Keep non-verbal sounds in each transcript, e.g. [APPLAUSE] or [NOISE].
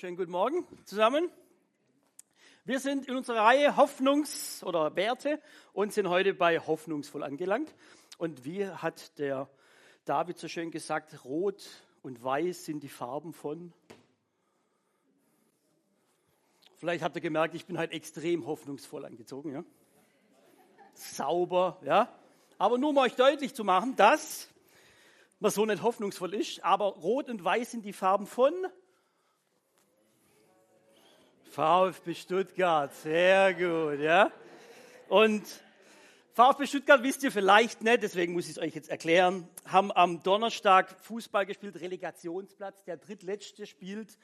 Schönen guten Morgen zusammen. Wir sind in unserer Reihe Hoffnungs- oder Werte und sind heute bei Hoffnungsvoll angelangt. Und wie hat der David so schön gesagt, rot und weiß sind die Farben von. Vielleicht habt ihr gemerkt, ich bin halt extrem hoffnungsvoll angezogen. Ja? Sauber, ja. Aber nur um euch deutlich zu machen, dass man so nicht hoffnungsvoll ist. Aber rot und weiß sind die Farben von VfB Stuttgart, sehr gut, ja. Und VfB Stuttgart wisst ihr vielleicht nicht, deswegen muss ich es euch jetzt erklären, haben am Donnerstag Fußball gespielt, Relegationsplatz, der drittletzte spielt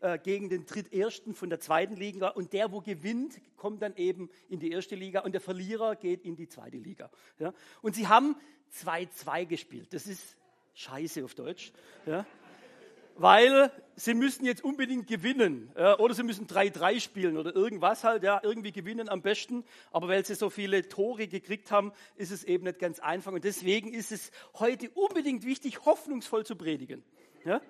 äh, gegen den drittersten von der zweiten Liga und der, wo gewinnt, kommt dann eben in die erste Liga und der Verlierer geht in die zweite Liga. Ja. Und sie haben 2-2 gespielt, das ist scheiße auf Deutsch. Ja weil sie müssen jetzt unbedingt gewinnen oder sie müssen 3-3 spielen oder irgendwas halt, ja, irgendwie gewinnen am besten. Aber weil sie so viele Tore gekriegt haben, ist es eben nicht ganz einfach. Und deswegen ist es heute unbedingt wichtig, hoffnungsvoll zu predigen. Ja?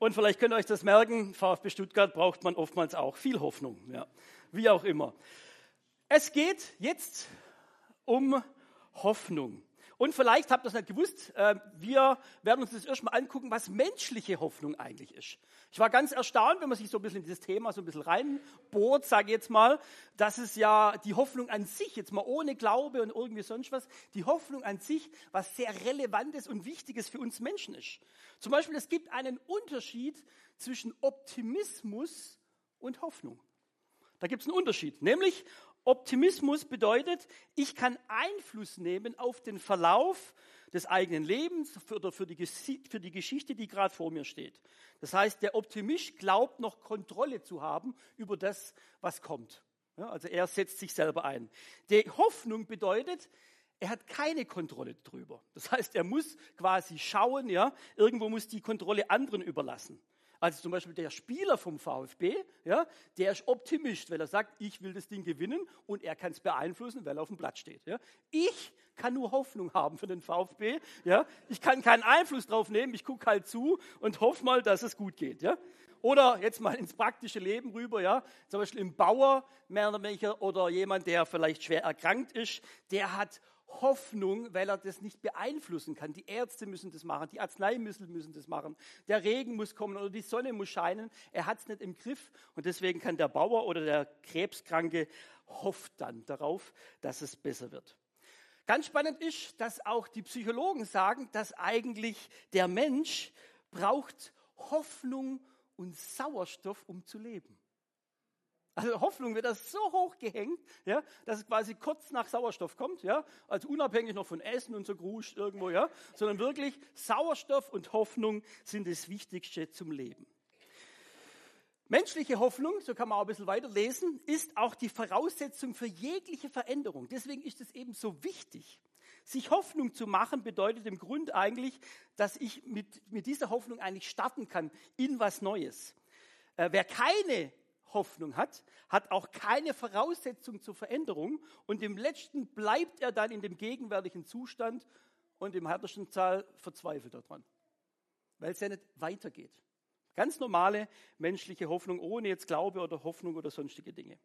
Und vielleicht könnt ihr euch das merken, VfB Stuttgart braucht man oftmals auch viel Hoffnung, ja. wie auch immer. Es geht jetzt um Hoffnung. Und vielleicht habt ihr es nicht gewusst, äh, wir werden uns das erstmal angucken, was menschliche Hoffnung eigentlich ist. Ich war ganz erstaunt, wenn man sich so ein bisschen in dieses Thema so ein bisschen reinbohrt, sage ich jetzt mal, dass es ja die Hoffnung an sich, jetzt mal ohne Glaube und irgendwie sonst was, die Hoffnung an sich was sehr Relevantes und Wichtiges für uns Menschen ist. Zum Beispiel, es gibt einen Unterschied zwischen Optimismus und Hoffnung. Da gibt es einen Unterschied, nämlich Optimismus bedeutet, ich kann Einfluss nehmen auf den Verlauf des eigenen Lebens oder für die, für die Geschichte, die gerade vor mir steht. Das heißt, der Optimist glaubt noch Kontrolle zu haben über das, was kommt. Ja, also er setzt sich selber ein. Die Hoffnung bedeutet, er hat keine Kontrolle drüber. Das heißt, er muss quasi schauen, ja, irgendwo muss die Kontrolle anderen überlassen. Also zum Beispiel der Spieler vom VfB, ja, der ist Optimist, weil er sagt, ich will das Ding gewinnen und er kann es beeinflussen, weil er auf dem Blatt steht. Ja. Ich kann nur Hoffnung haben für den VfB. Ja. Ich kann keinen Einfluss drauf nehmen, ich gucke halt zu und hoffe mal, dass es gut geht. Ja. Oder jetzt mal ins praktische Leben rüber, ja. Zum Beispiel im Bauer, mehr oder weniger, oder jemand, der vielleicht schwer erkrankt ist, der hat Hoffnung, weil er das nicht beeinflussen kann. Die Ärzte müssen das machen, die Arzneimittel müssen das machen, der Regen muss kommen oder die Sonne muss scheinen. Er hat es nicht im Griff und deswegen kann der Bauer oder der Krebskranke hofft dann darauf, dass es besser wird. Ganz spannend ist, dass auch die Psychologen sagen, dass eigentlich der Mensch braucht Hoffnung und Sauerstoff, um zu leben. Also Hoffnung wird das so hoch gehängt, ja, dass es quasi kurz nach Sauerstoff kommt, ja, also unabhängig noch von Essen und so Grusch irgendwo, ja, sondern wirklich Sauerstoff und Hoffnung sind das Wichtigste zum Leben. Menschliche Hoffnung, so kann man auch ein bisschen weiterlesen, ist auch die Voraussetzung für jegliche Veränderung. Deswegen ist es eben so wichtig. Sich Hoffnung zu machen bedeutet im Grund eigentlich, dass ich mit, mit dieser Hoffnung eigentlich starten kann in was Neues. Äh, wer keine Hoffnung hat, hat auch keine Voraussetzung zur Veränderung und im letzten bleibt er dann in dem gegenwärtigen Zustand und im härtesten Zahl verzweifelt daran, weil es ja nicht weitergeht. Ganz normale menschliche Hoffnung ohne jetzt Glaube oder Hoffnung oder sonstige Dinge.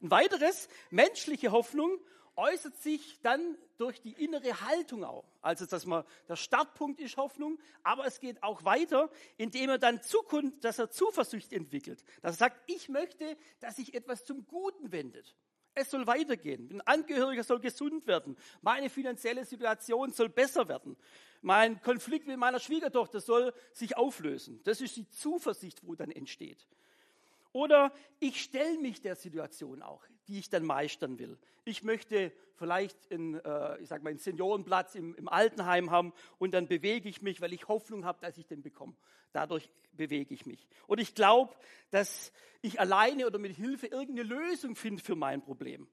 Ein weiteres, menschliche Hoffnung äußert sich dann durch die innere Haltung auch. Also, dass man, der Startpunkt ist Hoffnung, aber es geht auch weiter, indem er dann Zukunft, dass er Zuversicht entwickelt. Dass er sagt, ich möchte, dass sich etwas zum Guten wendet. Es soll weitergehen. Ein Angehöriger soll gesund werden. Meine finanzielle Situation soll besser werden. Mein Konflikt mit meiner Schwiegertochter soll sich auflösen. Das ist die Zuversicht, wo dann entsteht. Oder ich stelle mich der Situation auch, die ich dann meistern will. Ich möchte vielleicht einen, äh, ich sag mal, einen Seniorenplatz im, im Altenheim haben und dann bewege ich mich, weil ich Hoffnung habe, dass ich den bekomme. Dadurch bewege ich mich. Und ich glaube, dass ich alleine oder mit Hilfe irgendeine Lösung finde für mein Problem.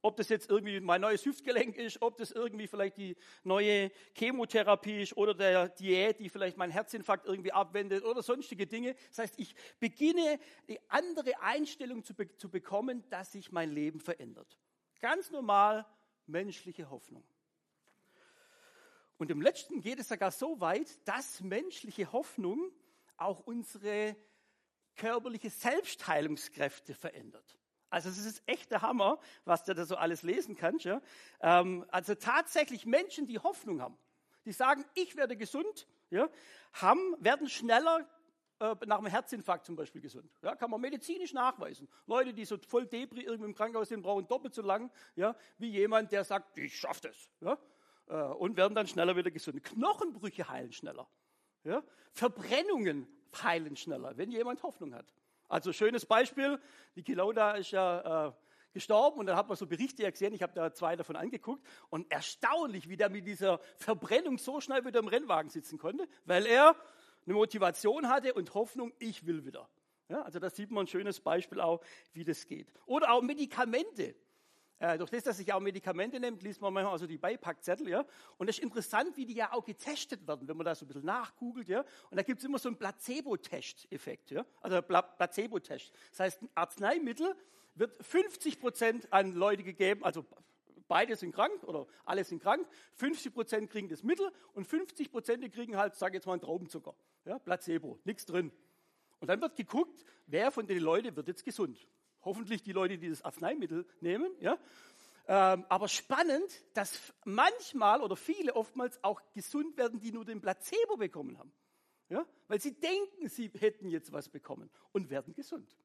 Ob das jetzt irgendwie mein neues Hüftgelenk ist, ob das irgendwie vielleicht die neue Chemotherapie ist oder der Diät, die vielleicht meinen Herzinfarkt irgendwie abwendet oder sonstige Dinge. Das heißt, ich beginne die andere Einstellung zu, be zu bekommen, dass sich mein Leben verändert. Ganz normal menschliche Hoffnung. Und im letzten geht es sogar so weit, dass menschliche Hoffnung auch unsere körperliche Selbstheilungskräfte verändert. Also es ist echt der Hammer, was du da so alles lesen kannst. Ja? Ähm, also tatsächlich Menschen, die Hoffnung haben, die sagen, ich werde gesund, ja, haben, werden schneller äh, nach einem Herzinfarkt zum Beispiel gesund. Ja, kann man medizinisch nachweisen. Leute, die so voll Debris irgendwie im Krankenhaus sind, brauchen doppelt so lang, ja, wie jemand, der sagt, ich schaffe das. Ja, äh, und werden dann schneller wieder gesund. Knochenbrüche heilen schneller. Ja, Verbrennungen heilen schneller, wenn jemand Hoffnung hat. Also schönes Beispiel, die Kilauda ist ja äh, gestorben und dann hat man so Berichte gesehen, ich habe da zwei davon angeguckt und erstaunlich, wie der mit dieser Verbrennung so schnell wieder im Rennwagen sitzen konnte, weil er eine Motivation hatte und Hoffnung, ich will wieder. Ja, also da sieht man ein schönes Beispiel auch, wie das geht. Oder auch Medikamente. Äh, durch das, dass sich auch Medikamente nimmt, liest man manchmal also die Beipackzettel, ja. Und es ist interessant, wie die ja auch getestet werden, wenn man da so ein bisschen nachgoogelt, ja. Und da gibt es immer so einen Placebo-Test-Effekt, ja. Also Placebo-Test. Das heißt, ein Arzneimittel wird 50 Prozent an Leute gegeben, also beide sind krank oder alle sind krank, 50 Prozent kriegen das Mittel und 50 Prozent kriegen halt, sage jetzt mal, einen Traubenzucker. Ja, Placebo, nichts drin. Und dann wird geguckt, wer von den Leuten wird jetzt gesund. Hoffentlich die Leute, die das Arzneimittel nehmen. Ja. Ähm, aber spannend, dass manchmal oder viele oftmals auch gesund werden, die nur den Placebo bekommen haben. Ja, weil sie denken, sie hätten jetzt was bekommen und werden gesund.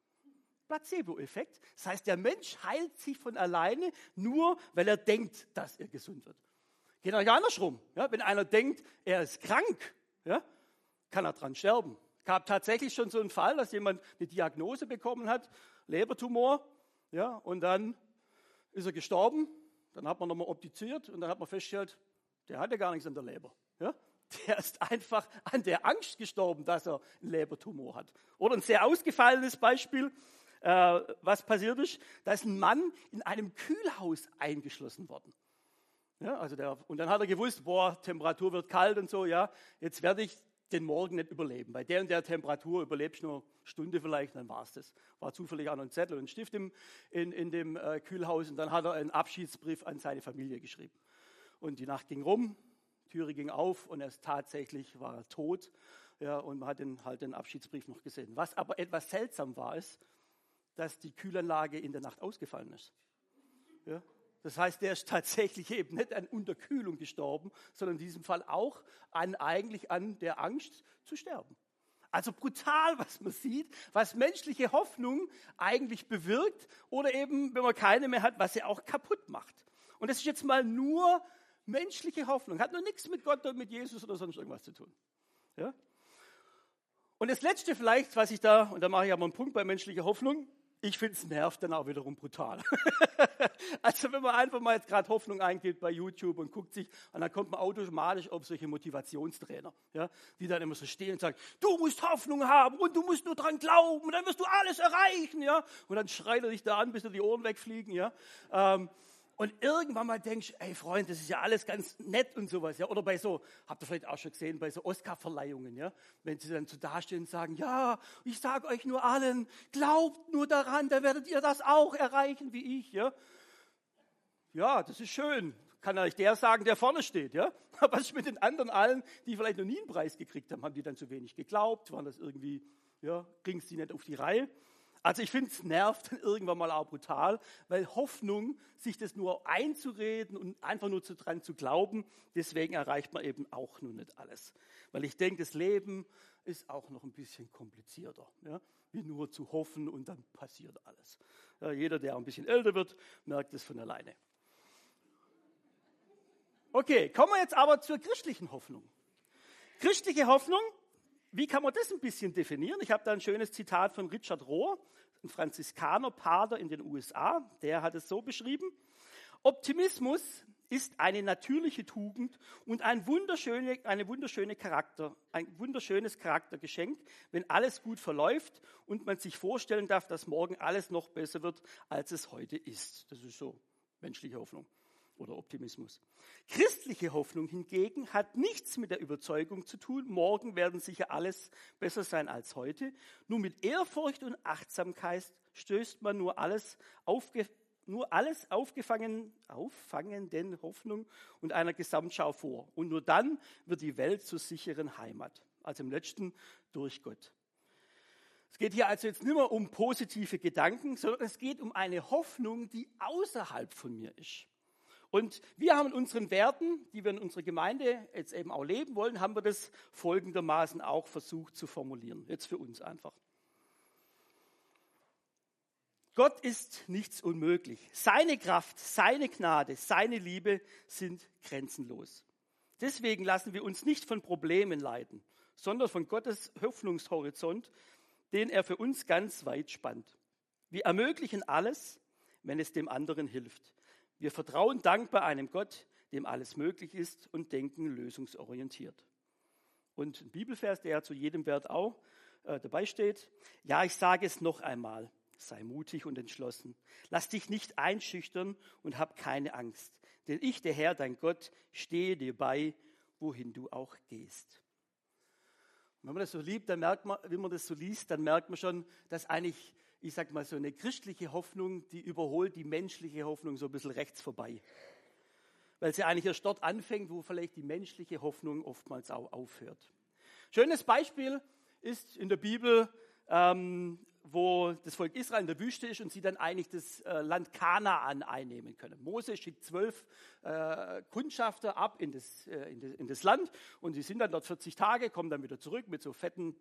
Placebo-Effekt. Das heißt, der Mensch heilt sich von alleine nur, weil er denkt, dass er gesund wird. Geht auch andersrum. Ja, wenn einer denkt, er ist krank, ja, kann er dran sterben. Gab tatsächlich schon so einen Fall, dass jemand eine Diagnose bekommen hat, Lebertumor, ja, und dann ist er gestorben. Dann hat man nochmal optiziert und dann hat man festgestellt, der hatte gar nichts an der Leber. Ja? Der ist einfach an der Angst gestorben, dass er einen Lebertumor hat. Oder ein sehr ausgefallenes Beispiel äh, was passiert ist. Da ist ein Mann in einem Kühlhaus eingeschlossen worden. Ja, also der, und dann hat er gewusst, boah, Temperatur wird kalt und so, ja, jetzt werde ich den Morgen nicht überleben. Bei der und der Temperatur überlebst du nur eine Stunde vielleicht, dann war es das. War zufällig auch noch ein Zettel und ein Stift im, in, in dem äh, Kühlhaus und dann hat er einen Abschiedsbrief an seine Familie geschrieben. Und die Nacht ging rum, Türe ging auf und er ist tatsächlich war er tot. Ja, und man hat den, halt den Abschiedsbrief noch gesehen. Was aber etwas seltsam war, ist, dass die Kühlanlage in der Nacht ausgefallen ist. Ja? Das heißt, der ist [LAUGHS] tatsächlich eben nicht an Unterkühlung gestorben, sondern in diesem Fall auch an, eigentlich an der Angst zu sterben. Also brutal, [LAUGHS] was man sieht, was menschliche Hoffnung eigentlich bewirkt oder eben, wenn man keine mehr hat, was sie auch kaputt macht. Und das ist jetzt mal nur menschliche Hoffnung, hat nur nichts mit Gott oder mit Jesus oder sonst irgendwas zu tun. Ja? Und das Letzte vielleicht, was ich da, und da mache ich aber einen Punkt bei menschlicher Hoffnung, ich finde es nervt dann auch wiederum brutal. [LAUGHS] also wenn man einfach mal jetzt gerade Hoffnung eingibt bei YouTube und guckt sich, und dann kommt man automatisch auf solche Motivationstrainer, ja, die dann immer so stehen und sagen, du musst Hoffnung haben und du musst nur dran glauben, dann wirst du alles erreichen, ja. Und dann schreit er dich da an, bis dir die Ohren wegfliegen, ja. Ähm, und irgendwann mal denkst, ey Freund, das ist ja alles ganz nett und sowas, ja. Oder bei so, habt ihr vielleicht auch schon gesehen, bei so Oscar-Verleihungen, ja. Wenn sie dann so dastehen und sagen, ja, ich sage euch nur allen, glaubt nur daran, dann werdet ihr das auch erreichen wie ich, ja. Ja, das ist schön. Kann euch der sagen, der vorne steht, ja. [LAUGHS] Aber was ist mit den anderen allen, die vielleicht noch nie einen Preis gekriegt haben? Haben die dann zu wenig geglaubt? Waren das irgendwie, ja, ging es die nicht auf die Reihe? Also ich finde, es nervt dann irgendwann mal auch brutal, weil Hoffnung, sich das nur einzureden und einfach nur zu, dran zu glauben, deswegen erreicht man eben auch nur nicht alles. Weil ich denke, das Leben ist auch noch ein bisschen komplizierter, ja? wie nur zu hoffen und dann passiert alles. Ja, jeder, der ein bisschen älter wird, merkt es von alleine. Okay, kommen wir jetzt aber zur christlichen Hoffnung. Christliche Hoffnung wie kann man das ein bisschen definieren? Ich habe da ein schönes Zitat von Richard Rohr, ein Franziskanerpater in den USA. Der hat es so beschrieben. Optimismus ist eine natürliche Tugend und ein, wunderschöne, eine wunderschöne Charakter, ein wunderschönes Charaktergeschenk, wenn alles gut verläuft und man sich vorstellen darf, dass morgen alles noch besser wird, als es heute ist. Das ist so menschliche Hoffnung oder Optimismus. Christliche Hoffnung hingegen hat nichts mit der Überzeugung zu tun, morgen werden sicher alles besser sein als heute. Nur mit Ehrfurcht und Achtsamkeit stößt man nur alles aufge nur alles aufgefangen, auffangenden Hoffnung und einer Gesamtschau vor. Und nur dann wird die Welt zur sicheren Heimat. also im letzten durch Gott. Es geht hier also jetzt nicht mehr um positive Gedanken, sondern es geht um eine Hoffnung, die außerhalb von mir ist. Und wir haben in unseren Werten, die wir in unserer Gemeinde jetzt eben auch leben wollen, haben wir das folgendermaßen auch versucht zu formulieren. Jetzt für uns einfach. Gott ist nichts unmöglich. Seine Kraft, seine Gnade, seine Liebe sind grenzenlos. Deswegen lassen wir uns nicht von Problemen leiten, sondern von Gottes Hoffnungshorizont, den er für uns ganz weit spannt. Wir ermöglichen alles, wenn es dem anderen hilft. Wir vertrauen dankbar einem Gott, dem alles möglich ist und denken lösungsorientiert. Und ein Bibelvers, der ja zu jedem Wert auch äh, dabei steht. Ja, ich sage es noch einmal. Sei mutig und entschlossen. Lass dich nicht einschüchtern und hab keine Angst. Denn ich, der Herr, dein Gott, stehe dir bei, wohin du auch gehst. Und wenn man das so liebt, dann merkt man, wenn man das so liest, dann merkt man schon, dass eigentlich, ich sag mal so eine christliche Hoffnung, die überholt die menschliche Hoffnung so ein bisschen rechts vorbei. Weil sie eigentlich erst dort anfängt, wo vielleicht die menschliche Hoffnung oftmals auch aufhört. Schönes Beispiel ist in der Bibel ähm, wo das Volk Israel in der Wüste ist und sie dann eigentlich das äh, Land Kanaan einnehmen können. Mose schickt zwölf äh, Kundschafter ab in das, äh, in, das, in das Land und sie sind dann dort 40 Tage, kommen dann wieder zurück mit so fetten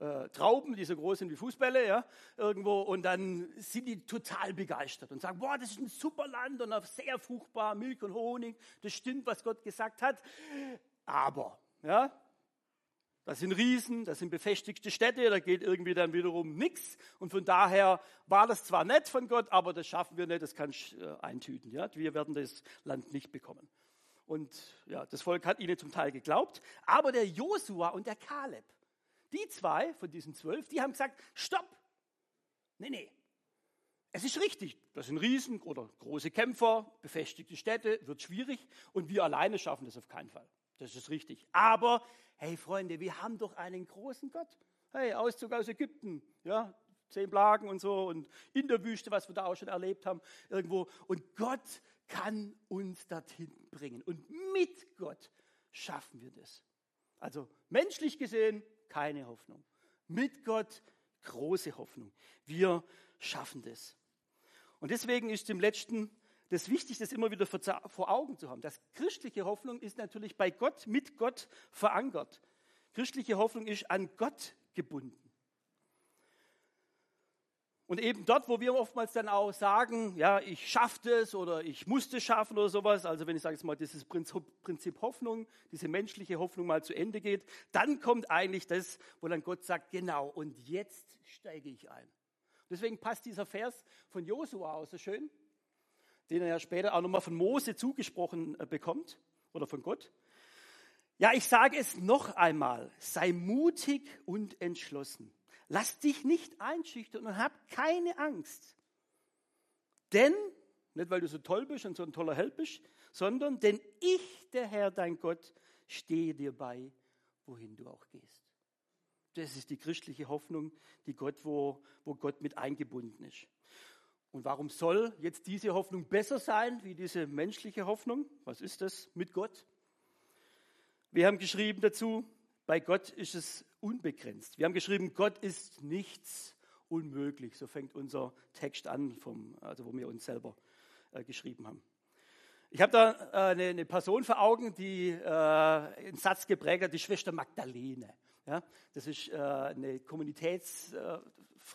äh, Trauben, die so groß sind wie Fußbälle, ja, irgendwo. Und dann sind die total begeistert und sagen, boah, das ist ein super Land und sehr fruchtbar, Milch und Honig. Das stimmt, was Gott gesagt hat. Aber, ja, das sind Riesen, das sind befestigte Städte, da geht irgendwie dann wiederum nichts. Und von daher war das zwar nett von Gott, aber das schaffen wir nicht, das kann ich äh, eintüten. Ja? Wir werden das Land nicht bekommen. Und ja, das Volk hat ihnen zum Teil geglaubt. Aber der Josua und der Kaleb, die zwei von diesen zwölf, die haben gesagt, stopp. Nee, nee. Es ist richtig, das sind Riesen oder große Kämpfer, befestigte Städte, wird schwierig. Und wir alleine schaffen das auf keinen Fall. Das ist richtig. Aber, hey Freunde, wir haben doch einen großen Gott. Hey, Auszug aus Ägypten, ja, zehn Plagen und so und in der Wüste, was wir da auch schon erlebt haben, irgendwo. Und Gott kann uns dorthin bringen. Und mit Gott schaffen wir das. Also menschlich gesehen keine Hoffnung. Mit Gott große Hoffnung. Wir schaffen das. Und deswegen ist im letzten das wichtig, das immer wieder vor Augen zu haben. Das christliche Hoffnung ist natürlich bei Gott, mit Gott verankert. Christliche Hoffnung ist an Gott gebunden. Und eben dort, wo wir oftmals dann auch sagen, ja, ich schaffe das oder ich musste schaffen oder sowas, also wenn ich sage jetzt mal, dieses Prinzip Hoffnung, diese menschliche Hoffnung mal zu Ende geht, dann kommt eigentlich das, wo dann Gott sagt, genau, und jetzt steige ich ein. Deswegen passt dieser Vers von Josua auch so schön den er ja später auch nochmal von Mose zugesprochen äh, bekommt oder von Gott. Ja, ich sage es noch einmal, sei mutig und entschlossen. Lass dich nicht einschüchtern und hab keine Angst. Denn, nicht weil du so toll bist und so ein toller Held bist, sondern denn ich, der Herr, dein Gott, stehe dir bei, wohin du auch gehst. Das ist die christliche Hoffnung, die Gott, wo, wo Gott mit eingebunden ist. Und warum soll jetzt diese Hoffnung besser sein wie diese menschliche Hoffnung? Was ist das mit Gott? Wir haben geschrieben dazu, bei Gott ist es unbegrenzt. Wir haben geschrieben, Gott ist nichts unmöglich. So fängt unser Text an, vom, also wo wir uns selber äh, geschrieben haben. Ich habe da äh, eine, eine, Person vor Augen, die äh, einen Satz geprägt hat, die Schwester Magdalene. Ja, das ist äh, eine Kommunitätsfrau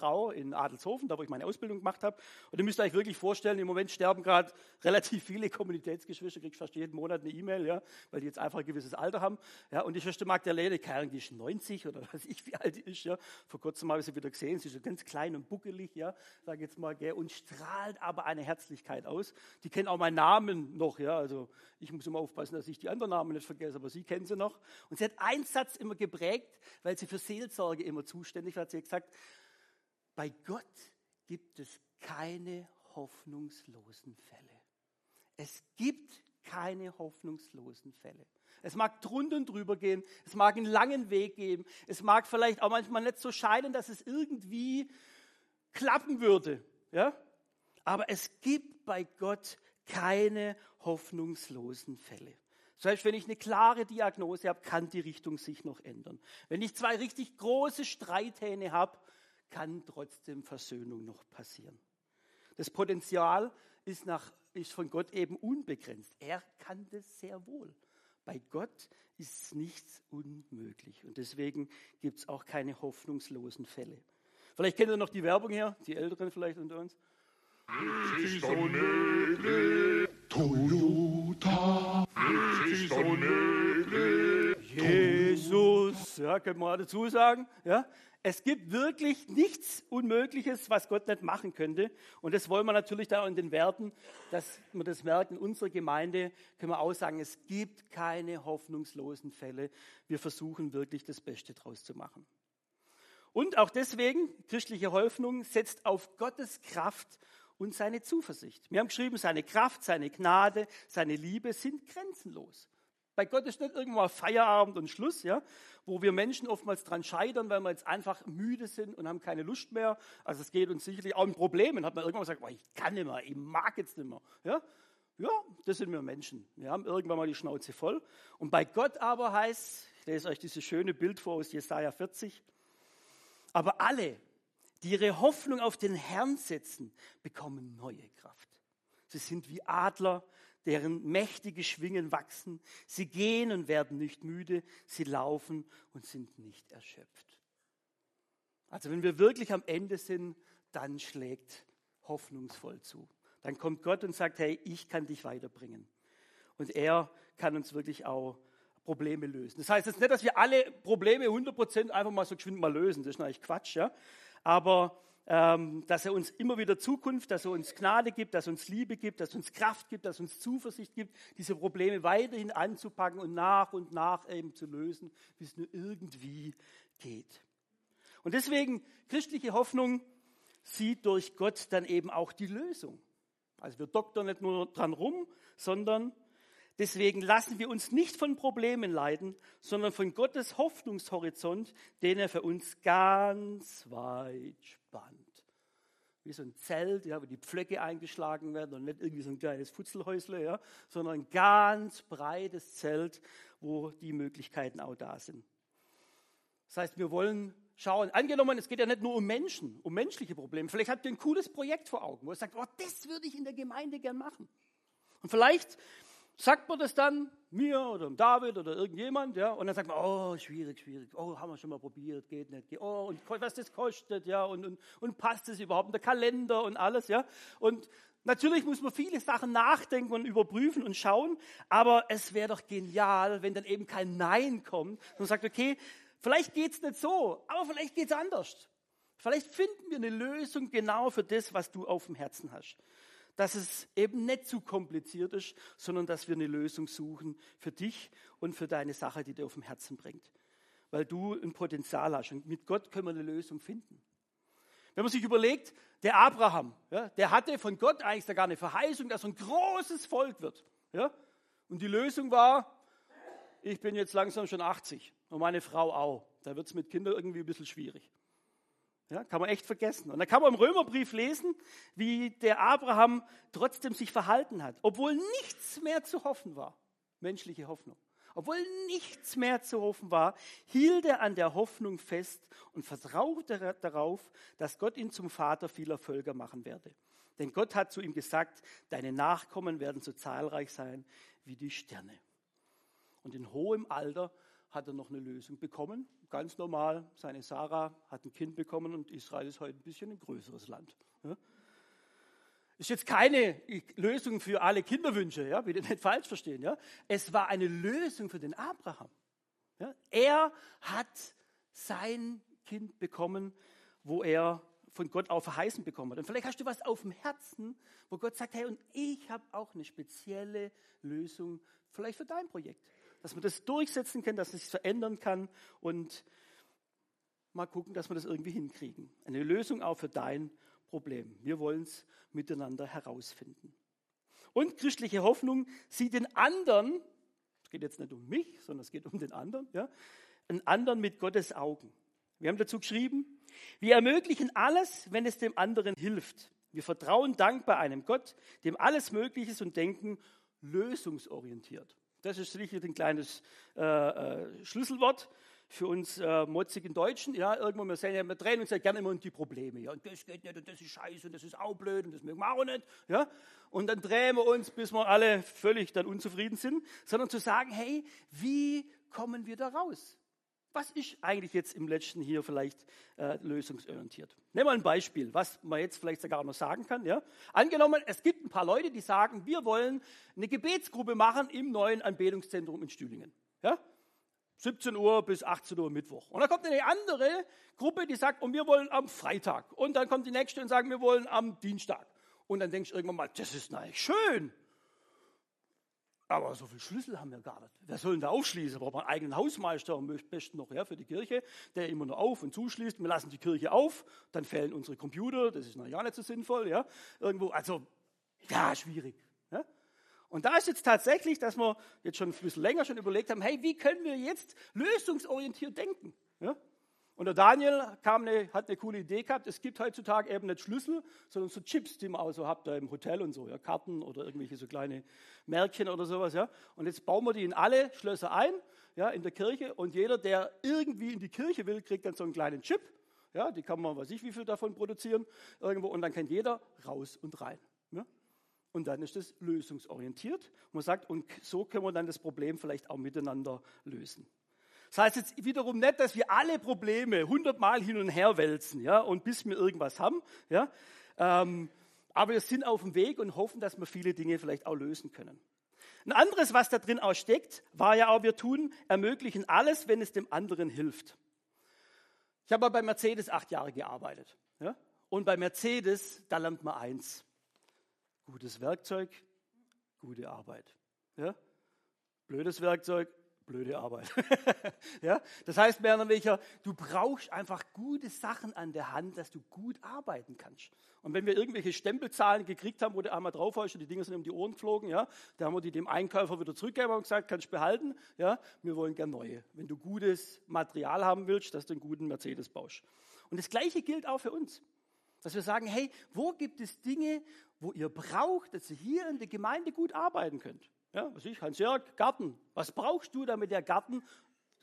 äh, in Adelshofen, da wo ich meine Ausbildung gemacht habe. Und ihr müsst euch wirklich vorstellen, im Moment sterben gerade [LAUGHS] relativ viele Kommunitätsgeschwister, kriegst fast jeden Monat eine E-Mail, ja, weil die jetzt einfach ein gewisses Alter haben. Ja, und die Schwester Magdalene, keine die ist 90 oder [LAUGHS] weiß ich, wie alt die ist. Ja. Vor kurzem habe ich sie wieder gesehen, sie ist so ganz klein und buckelig, ja, sage jetzt mal, gell, und strahlt aber eine Herzlichkeit aus. Die kennt auch meinen Namen noch, ja, also ich muss immer aufpassen, dass ich die anderen Namen nicht vergesse, aber sie kennen sie noch. Und sie hat einen Satz immer geprägt, weil sie für Seelsorge immer zuständig war. Sie hat gesagt, bei Gott gibt es keine hoffnungslosen Fälle. Es gibt keine hoffnungslosen Fälle. Es mag drunter und drüber gehen, es mag einen langen Weg geben, es mag vielleicht auch manchmal nicht so scheinen, dass es irgendwie klappen würde. Ja? Aber es gibt bei Gott keine hoffnungslosen Fälle. Selbst wenn ich eine klare Diagnose habe, kann die Richtung sich noch ändern. Wenn ich zwei richtig große Streithähne habe, kann trotzdem Versöhnung noch passieren. Das Potenzial ist, nach, ist von Gott eben unbegrenzt. Er kann das sehr wohl. Bei Gott ist nichts unmöglich. Und deswegen gibt es auch keine hoffnungslosen Fälle. Vielleicht kennt ihr noch die Werbung hier, die Älteren vielleicht unter uns. Es ist unmöglich. Toyota. Es ist unmöglich. Jesus, ja, können wir dazu sagen. Ja, es gibt wirklich nichts Unmögliches, was Gott nicht machen könnte. Und das wollen wir natürlich da in den Werten, dass wir das merken. In unserer Gemeinde können wir auch sagen, es gibt keine hoffnungslosen Fälle. Wir versuchen wirklich das Beste draus zu machen. Und auch deswegen, christliche Hoffnung setzt auf Gottes Kraft und seine Zuversicht. Wir haben geschrieben, seine Kraft, seine Gnade, seine Liebe sind grenzenlos. Bei Gott ist nicht irgendwann Feierabend und Schluss, ja, wo wir Menschen oftmals dran scheitern, weil wir jetzt einfach müde sind und haben keine Lust mehr. Also es geht uns sicherlich auch in Problemen. Hat man irgendwann gesagt, ich kann nicht mehr, ich mag jetzt nicht mehr. Ja, ja, das sind wir Menschen. Wir haben irgendwann mal die Schnauze voll. Und bei Gott aber heißt, ich lese euch dieses schöne Bild vor aus Jesaja 40. Aber alle, die ihre Hoffnung auf den Herrn setzen, bekommen neue Kraft. Sie sind wie Adler, deren mächtige Schwingen wachsen. Sie gehen und werden nicht müde, sie laufen und sind nicht erschöpft. Also wenn wir wirklich am Ende sind, dann schlägt hoffnungsvoll zu. Dann kommt Gott und sagt, hey, ich kann dich weiterbringen. Und er kann uns wirklich auch Probleme lösen. Das heißt jetzt nicht, dass wir alle Probleme 100% einfach mal so geschwind mal lösen. Das ist natürlich Quatsch, ja. Aber dass er uns immer wieder Zukunft, dass er uns Gnade gibt, dass er uns Liebe gibt, dass er uns Kraft gibt, dass er uns Zuversicht gibt, diese Probleme weiterhin anzupacken und nach und nach eben zu lösen, wie es nur irgendwie geht. Und deswegen, christliche Hoffnung sieht durch Gott dann eben auch die Lösung. Also wir doktern nicht nur dran rum, sondern Deswegen lassen wir uns nicht von Problemen leiden, sondern von Gottes Hoffnungshorizont, den er für uns ganz weit spannt. Wie so ein Zelt, ja, wo die Pflöcke eingeschlagen werden und nicht irgendwie so ein kleines Futzelhäusle, ja, sondern ein ganz breites Zelt, wo die Möglichkeiten auch da sind. Das heißt, wir wollen schauen, angenommen, es geht ja nicht nur um Menschen, um menschliche Probleme. Vielleicht habt ihr ein cooles Projekt vor Augen, wo ihr sagt, oh, das würde ich in der Gemeinde gern machen. Und vielleicht sagt man das dann mir oder David oder irgendjemand, ja, und dann sagt man, oh, schwierig, schwierig, oh, haben wir schon mal probiert, geht nicht, geht, oh, und was das kostet, ja, und, und, und passt es überhaupt, der Kalender und alles, ja, und natürlich muss man viele Sachen nachdenken und überprüfen und schauen, aber es wäre doch genial, wenn dann eben kein Nein kommt und sagt, okay, vielleicht geht's nicht so, aber vielleicht geht's anders. Vielleicht finden wir eine Lösung genau für das, was du auf dem Herzen hast dass es eben nicht zu kompliziert ist, sondern dass wir eine Lösung suchen für dich und für deine Sache, die dir auf dem Herzen bringt. Weil du ein Potenzial hast und mit Gott können wir eine Lösung finden. Wenn man sich überlegt, der Abraham, ja, der hatte von Gott eigentlich sogar eine Verheißung, dass er ein großes Volk wird. Ja? Und die Lösung war, ich bin jetzt langsam schon 80 und meine Frau auch. Da wird es mit Kindern irgendwie ein bisschen schwierig. Ja, kann man echt vergessen. Und da kann man im Römerbrief lesen, wie der Abraham trotzdem sich verhalten hat, obwohl nichts mehr zu hoffen war. Menschliche Hoffnung. Obwohl nichts mehr zu hoffen war, hielt er an der Hoffnung fest und vertraute darauf, dass Gott ihn zum Vater vieler Völker machen werde. Denn Gott hat zu ihm gesagt, deine Nachkommen werden so zahlreich sein wie die Sterne. Und in hohem Alter hat er noch eine Lösung bekommen. Ganz normal, seine Sarah hat ein Kind bekommen und Israel ist heute ein bisschen ein größeres Land. Ist jetzt keine Lösung für alle Kinderwünsche, ja, bitte nicht falsch verstehen. Ja. Es war eine Lösung für den Abraham. Ja. Er hat sein Kind bekommen, wo er von Gott auch verheißen bekommen hat. Und vielleicht hast du was auf dem Herzen, wo Gott sagt, hey, und ich habe auch eine spezielle Lösung vielleicht für dein Projekt dass man das durchsetzen kann, dass es sich verändern kann und mal gucken, dass wir das irgendwie hinkriegen. Eine Lösung auch für dein Problem. Wir wollen es miteinander herausfinden. Und christliche Hoffnung sieht den anderen, es geht jetzt nicht um mich, sondern es geht um den anderen, ja, einen anderen mit Gottes Augen. Wir haben dazu geschrieben, wir ermöglichen alles, wenn es dem anderen hilft. Wir vertrauen dankbar einem Gott, dem alles möglich ist und denken lösungsorientiert. Das ist sicher ein kleines äh, äh, Schlüsselwort für uns äh, motzigen Deutschen. Ja, irgendwo, wir, sehen wir drehen uns ja gerne immer um die Probleme. Ja, und das geht nicht und das ist scheiße und das ist auch blöd und das mögen wir auch nicht. Ja, und dann drehen wir uns, bis wir alle völlig dann unzufrieden sind, sondern zu sagen, hey, wie kommen wir da raus? Was ist eigentlich jetzt im letzten hier vielleicht äh, lösungsorientiert? Nehmen wir ein Beispiel, was man jetzt vielleicht sogar noch sagen kann. Ja? Angenommen, es gibt ein paar Leute, die sagen, wir wollen eine Gebetsgruppe machen im neuen Anbetungszentrum in Stühlingen. Ja? 17 Uhr bis 18 Uhr Mittwoch. Und dann kommt eine andere Gruppe, die sagt, und wir wollen am Freitag. Und dann kommt die nächste und sagt, wir wollen am Dienstag. Und dann denkst du irgendwann mal, das ist natürlich schön. Aber so viele Schlüssel haben wir gar nicht. Wer soll denn da aufschließen? Braucht man einen eigenen Hausmeister, am besten noch ja, für die Kirche, der immer nur auf und zuschließt. Wir lassen die Kirche auf, dann fehlen unsere Computer, das ist ja nicht so sinnvoll. Ja? Irgendwo, also, ja, schwierig. Ja? Und da ist jetzt tatsächlich, dass wir jetzt schon ein bisschen länger schon überlegt haben, hey, wie können wir jetzt lösungsorientiert denken? Ja? Und der Daniel eine, hat eine coole Idee gehabt. Es gibt heutzutage eben nicht Schlüssel, sondern so Chips, die man auch so habt da im Hotel und so, ja, Karten oder irgendwelche so kleine Märkchen oder sowas, ja. Und jetzt bauen wir die in alle Schlösser ein, ja, in der Kirche. Und jeder, der irgendwie in die Kirche will, kriegt dann so einen kleinen Chip. Ja, die kann man, weiß ich, wie viel davon produzieren irgendwo. Und dann kann jeder raus und rein. Ja. Und dann ist es lösungsorientiert. Man sagt, und so können wir dann das Problem vielleicht auch miteinander lösen. Das heißt jetzt wiederum nicht, dass wir alle Probleme hundertmal hin und her wälzen, ja, und bis wir irgendwas haben, ja. Ähm, aber wir sind auf dem Weg und hoffen, dass wir viele Dinge vielleicht auch lösen können. Ein anderes, was da drin auch steckt, war ja auch, wir tun, ermöglichen alles, wenn es dem anderen hilft. Ich habe bei Mercedes acht Jahre gearbeitet. Ja? Und bei Mercedes, da lernt man eins. Gutes Werkzeug, gute Arbeit. Ja? Blödes Werkzeug, blöde Arbeit. [LAUGHS] ja? Das heißt, Werner Welcher, du brauchst einfach gute Sachen an der Hand, dass du gut arbeiten kannst. Und wenn wir irgendwelche Stempelzahlen gekriegt haben, wo du einmal drauf hast und die Dinge sind um die Ohren geflogen, ja, da haben wir die dem Einkäufer wieder zurückgegeben und gesagt, kannst behalten, ja, wir wollen gern neue. Wenn du gutes Material haben willst, dass du einen guten Mercedes baust. Und das Gleiche gilt auch für uns. Dass wir sagen, hey, wo gibt es Dinge, wo ihr braucht, dass ihr hier in der Gemeinde gut arbeiten könnt? Ja, was ich, Hans-Jörg, Garten. Was brauchst du, damit der Garten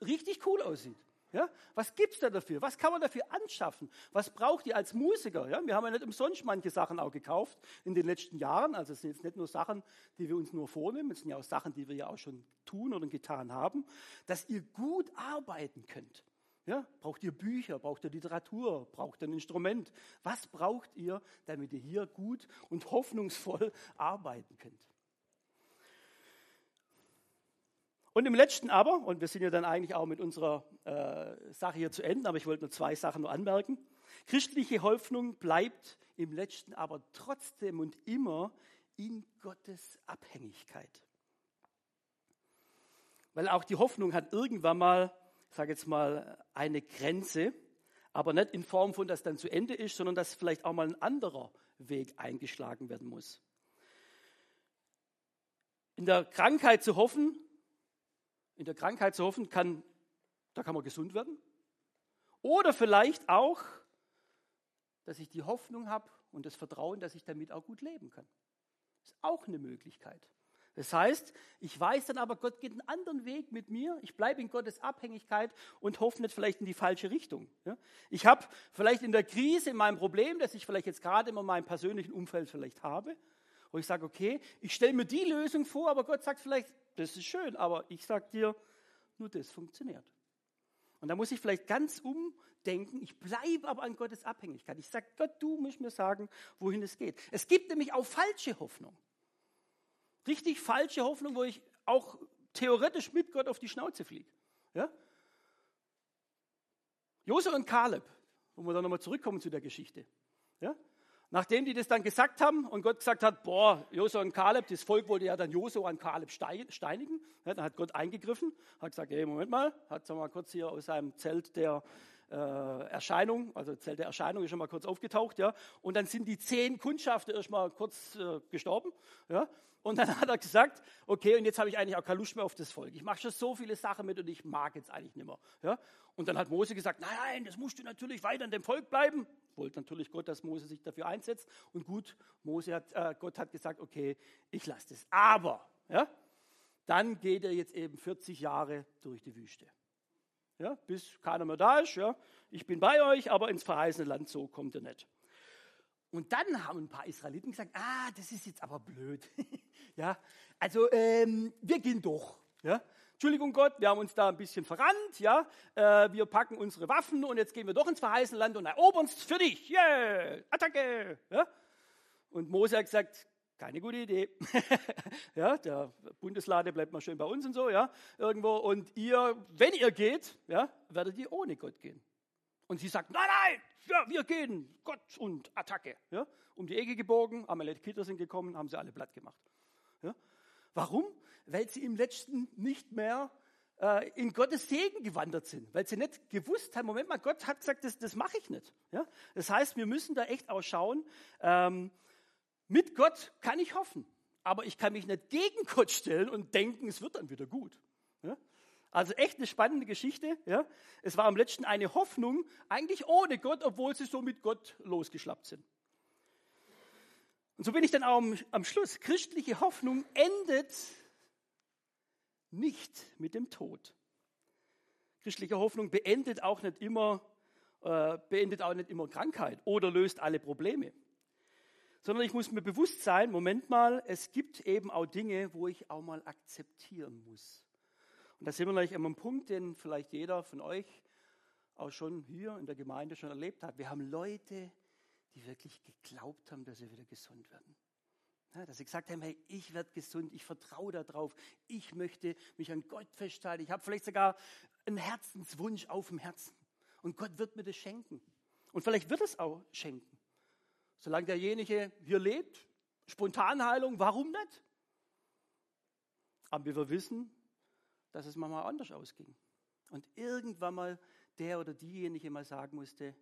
richtig cool aussieht? Ja, was gibt's da dafür? Was kann man dafür anschaffen? Was braucht ihr als Musiker? Ja, wir haben ja nicht umsonst manche Sachen auch gekauft in den letzten Jahren. Also es sind jetzt nicht nur Sachen, die wir uns nur vornehmen, es sind ja auch Sachen, die wir ja auch schon tun oder getan haben, dass ihr gut arbeiten könnt. Ja, braucht ihr Bücher, braucht ihr Literatur, braucht ihr ein Instrument? Was braucht ihr, damit ihr hier gut und hoffnungsvoll [LAUGHS] arbeiten könnt? Und im letzten aber, und wir sind ja dann eigentlich auch mit unserer äh, Sache hier zu Ende, aber ich wollte nur zwei Sachen nur anmerken. Christliche Hoffnung bleibt im letzten aber trotzdem und immer in Gottes Abhängigkeit. Weil auch die Hoffnung hat irgendwann mal, ich sage jetzt mal, eine Grenze, aber nicht in Form von, dass dann zu Ende ist, sondern dass vielleicht auch mal ein anderer Weg eingeschlagen werden muss. In der Krankheit zu hoffen, in der Krankheit zu hoffen, kann, da kann man gesund werden. Oder vielleicht auch, dass ich die Hoffnung habe und das Vertrauen, dass ich damit auch gut leben kann. Das ist auch eine Möglichkeit. Das heißt, ich weiß dann aber, Gott geht einen anderen Weg mit mir. Ich bleibe in Gottes Abhängigkeit und hoffe nicht vielleicht in die falsche Richtung. Ich habe vielleicht in der Krise mein Problem, das ich vielleicht jetzt gerade in meinem persönlichen Umfeld vielleicht habe, wo ich sage, okay, ich stelle mir die Lösung vor, aber Gott sagt vielleicht, das ist schön, aber ich sage dir, nur das funktioniert. Und da muss ich vielleicht ganz umdenken, ich bleibe aber an Gottes Abhängigkeit. Ich sage, Gott, du musst mir sagen, wohin es geht. Es gibt nämlich auch falsche Hoffnung. Richtig falsche Hoffnung, wo ich auch theoretisch mit Gott auf die Schnauze fliege. Ja? Josef und Kaleb, wo wir dann nochmal zurückkommen zu der Geschichte. Ja? Nachdem die das dann gesagt haben und Gott gesagt hat, boah, Josua und Kaleb, das Volk wollte ja dann Josua und Kaleb steinigen, ja, dann hat Gott eingegriffen, hat gesagt, hey, Moment mal, hat mal kurz hier aus seinem Zelt der äh, Erscheinung, also Zelt der Erscheinung ist schon mal kurz aufgetaucht, ja, und dann sind die zehn Kundschafter erstmal kurz äh, gestorben, ja, und dann [LAUGHS] hat er gesagt, okay, und jetzt habe ich eigentlich auch keine Lust mehr auf das Volk. Ich mache schon so viele Sachen mit und ich mag jetzt eigentlich nicht mehr. Ja? Und dann hat Mose gesagt, nein, nein, das musst du natürlich weiter in dem Volk bleiben wollte natürlich Gott, dass Mose sich dafür einsetzt. Und gut, Mose hat, äh, Gott hat gesagt, okay, ich lasse das. Aber, ja, dann geht er jetzt eben 40 Jahre durch die Wüste. Ja, bis keiner mehr da ist. Ja. Ich bin bei euch, aber ins verheißene Land so kommt er nicht. Und dann haben ein paar Israeliten gesagt, ah, das ist jetzt aber blöd. [LAUGHS] ja, also ähm, wir gehen doch. Ja. Entschuldigung Gott, wir haben uns da ein bisschen verrannt, ja, äh, wir packen unsere Waffen und jetzt gehen wir doch ins verheißene Land und erobern es für dich. Yeah, Attacke. Ja. Und Mose hat gesagt, keine gute Idee. [LAUGHS] ja, der Bundeslade bleibt mal schön bei uns und so, ja, irgendwo. Und ihr, wenn ihr geht, ja, werdet ihr ohne Gott gehen. Und sie sagt, nein, nein, ja, wir gehen, Gott und Attacke. Ja, um die Ecke gebogen, Amalekiter sind gekommen, haben sie alle platt gemacht. Ja. Warum? Weil sie im letzten nicht mehr äh, in Gottes Segen gewandert sind, weil sie nicht gewusst haben, Moment mal, Gott hat gesagt, das, das mache ich nicht. Ja? Das heißt, wir müssen da echt auch schauen, ähm, mit Gott kann ich hoffen, aber ich kann mich nicht gegen Gott stellen und denken, es wird dann wieder gut. Ja? Also echt eine spannende Geschichte. Ja? Es war am letzten eine Hoffnung, eigentlich ohne Gott, obwohl sie so mit Gott losgeschlappt sind. Und so bin ich dann auch am, am Schluss. Christliche Hoffnung endet nicht mit dem Tod. Christliche Hoffnung beendet auch nicht immer, äh, beendet auch nicht immer Krankheit oder löst alle Probleme sondern ich muss mir bewusst sein, Moment mal, es gibt eben auch Dinge, wo ich auch mal akzeptieren muss. Und da sind wir gleich an einem Punkt, den vielleicht jeder von euch auch schon hier in der Gemeinde schon erlebt hat. Wir haben Leute, die wirklich geglaubt haben, dass sie wieder gesund werden. Ja, dass sie gesagt haben, hey, ich werde gesund, ich vertraue darauf, ich möchte mich an Gott festhalten. Ich habe vielleicht sogar einen Herzenswunsch auf dem Herzen. Und Gott wird mir das schenken. Und vielleicht wird es auch schenken. Solange derjenige hier lebt, Spontanheilung, warum nicht? Aber wir wissen, dass es manchmal anders ausging. Und irgendwann mal der oder diejenige mal sagen musste,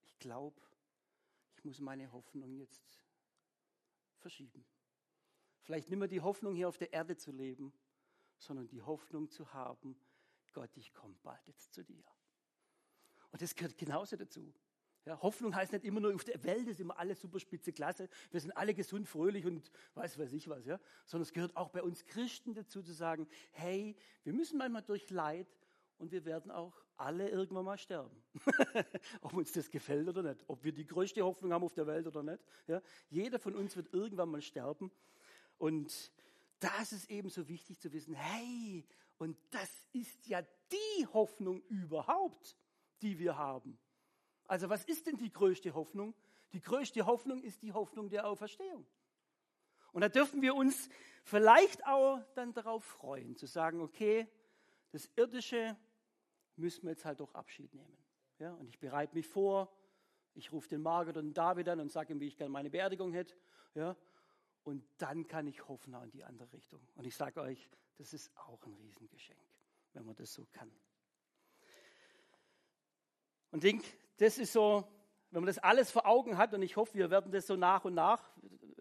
ich glaube, ich muss meine Hoffnung jetzt verschieben. Vielleicht nicht mehr die Hoffnung, hier auf der Erde zu leben, sondern die Hoffnung zu haben, Gott, ich komme bald jetzt zu dir. Und das gehört genauso dazu. Ja, Hoffnung heißt nicht immer nur, auf der Welt ist immer alles super spitze Klasse, wir sind alle gesund, fröhlich und weiß weiß ich was, ja. Sondern es gehört auch bei uns Christen dazu zu sagen, hey, wir müssen manchmal durch Leid und wir werden auch alle irgendwann mal sterben. [LAUGHS] ob uns das gefällt oder nicht, ob wir die größte Hoffnung haben auf der Welt oder nicht. Ja. Jeder von uns wird irgendwann mal sterben und das ist eben so wichtig zu wissen, hey, und das ist ja die Hoffnung überhaupt, die wir haben. Also was ist denn die größte Hoffnung? Die größte Hoffnung ist die Hoffnung der Auferstehung. Und da dürfen wir uns vielleicht auch dann darauf freuen, zu sagen, okay, das Irdische müssen wir jetzt halt doch Abschied nehmen. Ja, und ich bereite mich vor, ich rufe den Margaret und den David an und sage ihm, wie ich gerne meine Beerdigung hätte. Ja, und dann kann ich hoffen in die andere Richtung. Und ich sage euch, das ist auch ein Riesengeschenk, wenn man das so kann. Und denk, das ist so, wenn man das alles vor Augen hat, und ich hoffe, wir werden das so nach und nach,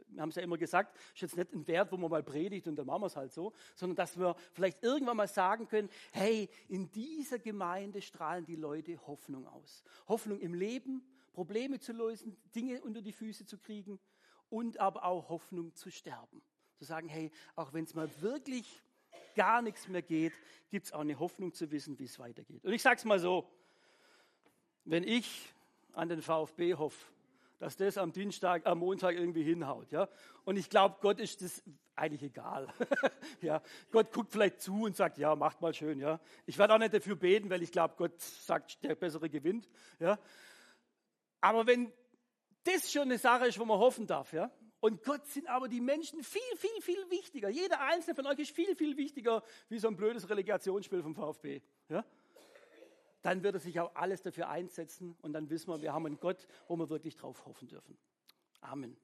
wir haben es ja immer gesagt, ist jetzt nicht ein Wert, wo man mal predigt und dann machen wir es halt so, sondern dass wir vielleicht irgendwann mal sagen können, hey, in dieser Gemeinde strahlen die Leute Hoffnung aus. Hoffnung im Leben, Probleme zu lösen, Dinge unter die Füße zu kriegen und aber auch Hoffnung zu sterben. Zu sagen, hey, auch wenn es mal wirklich gar nichts mehr geht, gibt es auch eine Hoffnung zu wissen, wie es weitergeht. Und ich sage es mal so, wenn ich an den VfB hoffe, dass das am Dienstag, am Montag irgendwie hinhaut, ja. Und ich glaube, Gott ist das eigentlich egal, [LAUGHS] ja. Gott guckt vielleicht zu und sagt, ja, macht mal schön, ja. Ich werde auch nicht dafür beten, weil ich glaube, Gott sagt, der Bessere gewinnt, ja. Aber wenn das schon eine Sache ist, wo man hoffen darf, ja. Und Gott sind aber die Menschen viel, viel, viel wichtiger. Jeder einzelne von euch ist viel, viel wichtiger wie so ein blödes Relegationsspiel vom VfB, ja dann wird er sich auch alles dafür einsetzen und dann wissen wir, wir haben einen Gott, wo wir wirklich drauf hoffen dürfen. Amen.